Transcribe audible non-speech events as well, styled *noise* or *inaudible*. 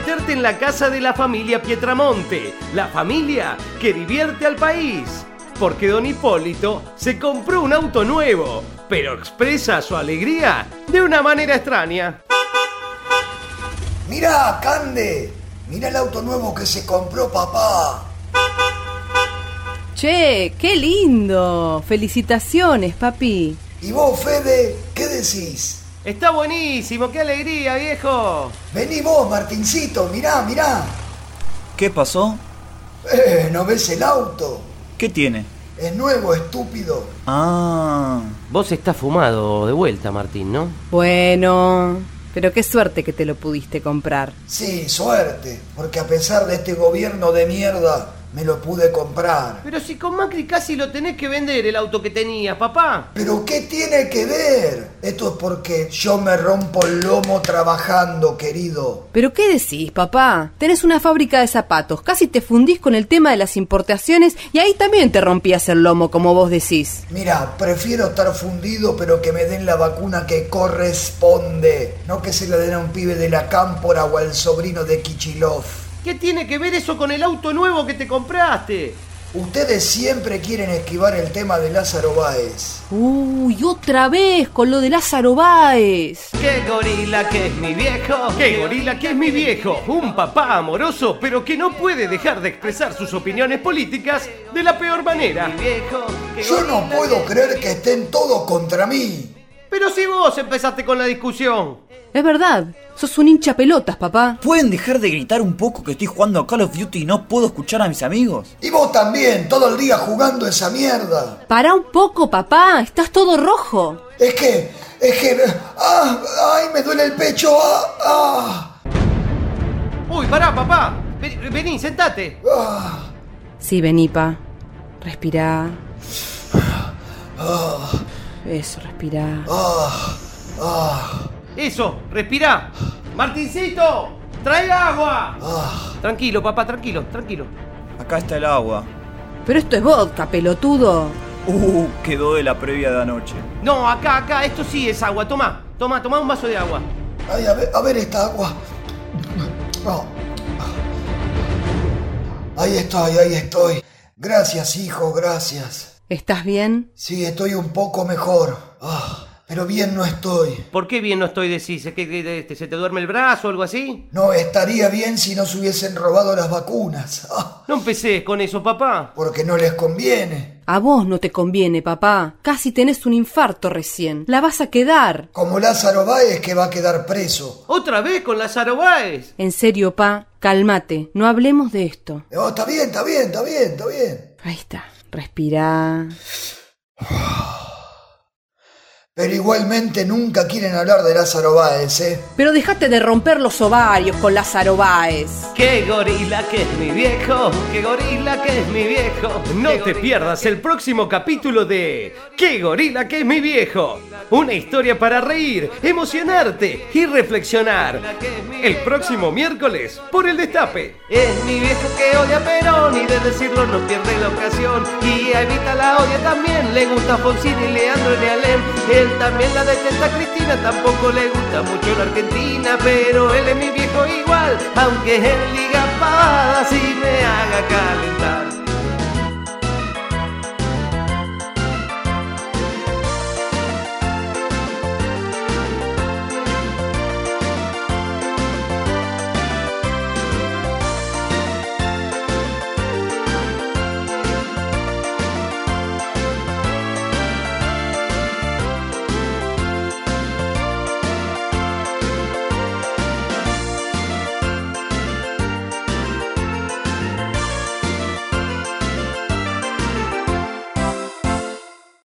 meterte en la casa de la familia Pietramonte, la familia que divierte al país. Porque don Hipólito se compró un auto nuevo, pero expresa su alegría de una manera extraña. Mirá, Cande, mirá el auto nuevo que se compró papá. Che, qué lindo. Felicitaciones, papi. ¿Y vos, Fede, qué decís? Está buenísimo, qué alegría, viejo. Vení vos, Martincito, mirá, mirá. ¿Qué pasó? Eh, ¿no ves el auto? ¿Qué tiene? Es nuevo, estúpido. Ah, Vos estás fumado de vuelta, Martín, ¿no? Bueno, pero qué suerte que te lo pudiste comprar. Sí, suerte, porque a pesar de este gobierno de mierda, me lo pude comprar. Pero si con Macri casi lo tenés que vender el auto que tenías, papá. ¿Pero qué tiene que ver? Esto es porque yo me rompo el lomo trabajando, querido. ¿Pero qué decís, papá? Tenés una fábrica de zapatos, casi te fundís con el tema de las importaciones y ahí también te rompías el lomo, como vos decís. Mira, prefiero estar fundido, pero que me den la vacuna que corresponde. No que se la den a un pibe de la cámpora o al sobrino de Kichilov. ¿Qué tiene que ver eso con el auto nuevo que te compraste? Ustedes siempre quieren esquivar el tema de Lázaro Báez. Uy, otra vez con lo de Lázaro Báez. ¡Qué gorila que es mi viejo! ¡Qué gorila que es mi viejo! Un papá amoroso, pero que no puede dejar de expresar sus opiniones políticas de la peor manera. Mi viejo, qué Yo no puedo creer que estén todos contra mí. Pero si vos empezaste con la discusión. Es verdad, sos un hincha pelotas, papá. ¿pueden dejar de gritar un poco que estoy jugando a Call of Duty y no puedo escuchar a mis amigos? Y vos también, todo el día jugando esa mierda. Pará un poco, papá, estás todo rojo. Es que, es que... ¡Ah! ¡Ay, me duele el pecho! ¡Ah! ¡Ah! Uy, pará, papá. Vení, vení, sentate. ¡Ah! Sí, vení, pa. Respirá. Eso, respirá. Eso, respirá. Martincito, trae agua. ¡Ah! Tranquilo, papá, tranquilo, tranquilo. Acá está el agua. Pero esto es vodka, pelotudo. Uh, quedó de la previa de anoche. No, acá, acá, esto sí es agua. Toma, toma, toma un vaso de agua. Ay, a ver, a ver esta agua. Oh. Ahí estoy, ahí estoy. Gracias, hijo, gracias. ¿Estás bien? Sí, estoy un poco mejor. Ah, pero bien no estoy. ¿Por qué bien no estoy decís? ¿Es que que- que- se te duerme el brazo o algo así? No estaría bien si no se hubiesen robado las vacunas. *laughs* Ah, No empecés con eso, papá. porque no les conviene. A vos no te conviene, papá. Casi tenés un infarto recién. La vas a quedar. Como Lázaro Báez que va a quedar preso. Otra vez con Lázaro Báez. En serio, pa, cálmate. No hablemos de esto. No, está bien, está bien, está bien, está bien. Ahí está. Respirá. *sighs* Pero igualmente nunca quieren hablar de Lázaro Báez, ¿eh? Pero dejate de romper los ovarios con Lázaro Báez. ¡Qué gorila que es mi viejo! ¡Qué gorila que es mi viejo! No te pierdas el próximo capítulo de ¡Qué gorila que es mi viejo! Una historia para reír, emocionarte y reflexionar. El próximo miércoles por el Destape. Es mi viejo que odia a Perón y de decirlo no pierde la ocasión. Y a Evita la odia también, le gusta Fonsín y Leandro y Alem. También la detesta a Cristina, tampoco le gusta mucho la Argentina, pero él es mi viejo igual, aunque él diga pavadas y me haga calentar.